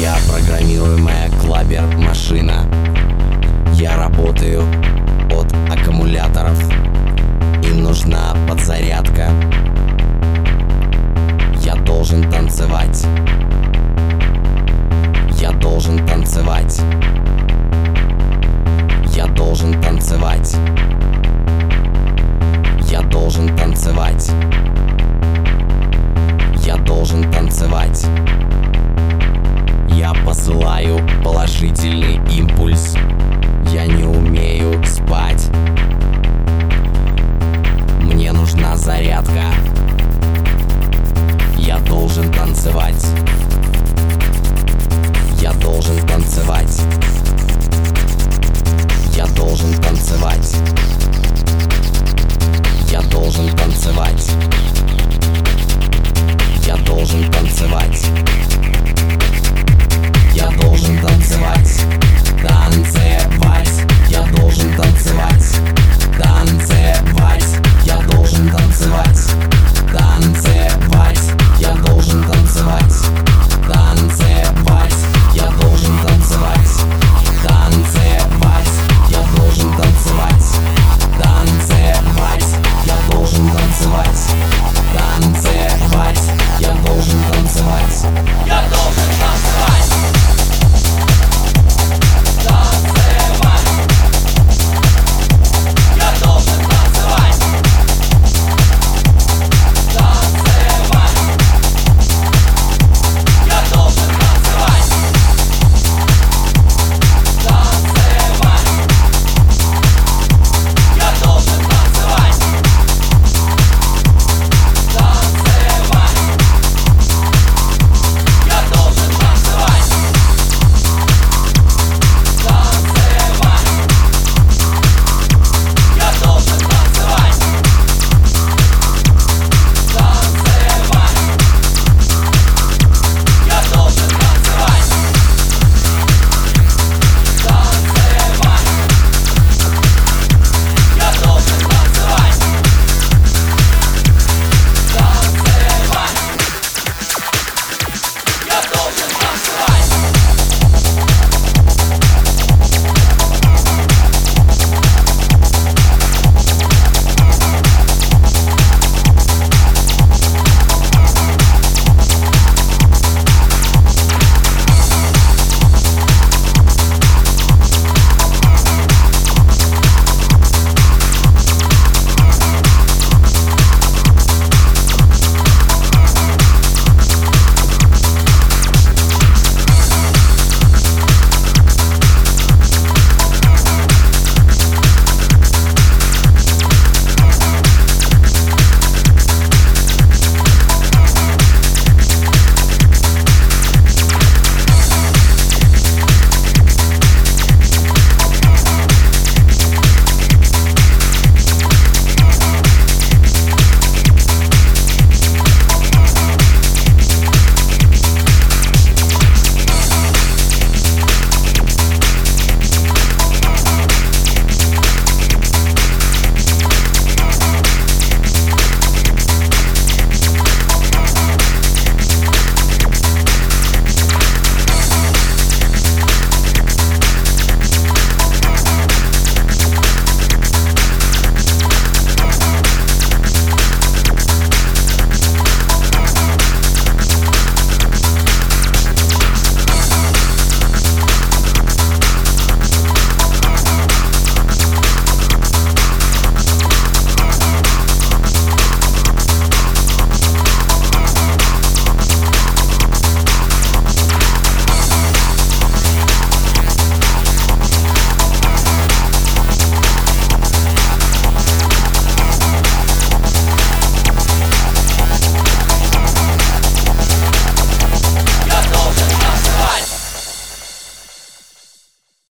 Я программируемая клабер-машина Я работаю от аккумуляторов. Им нужна подзарядка. Я должен танцевать. Я должен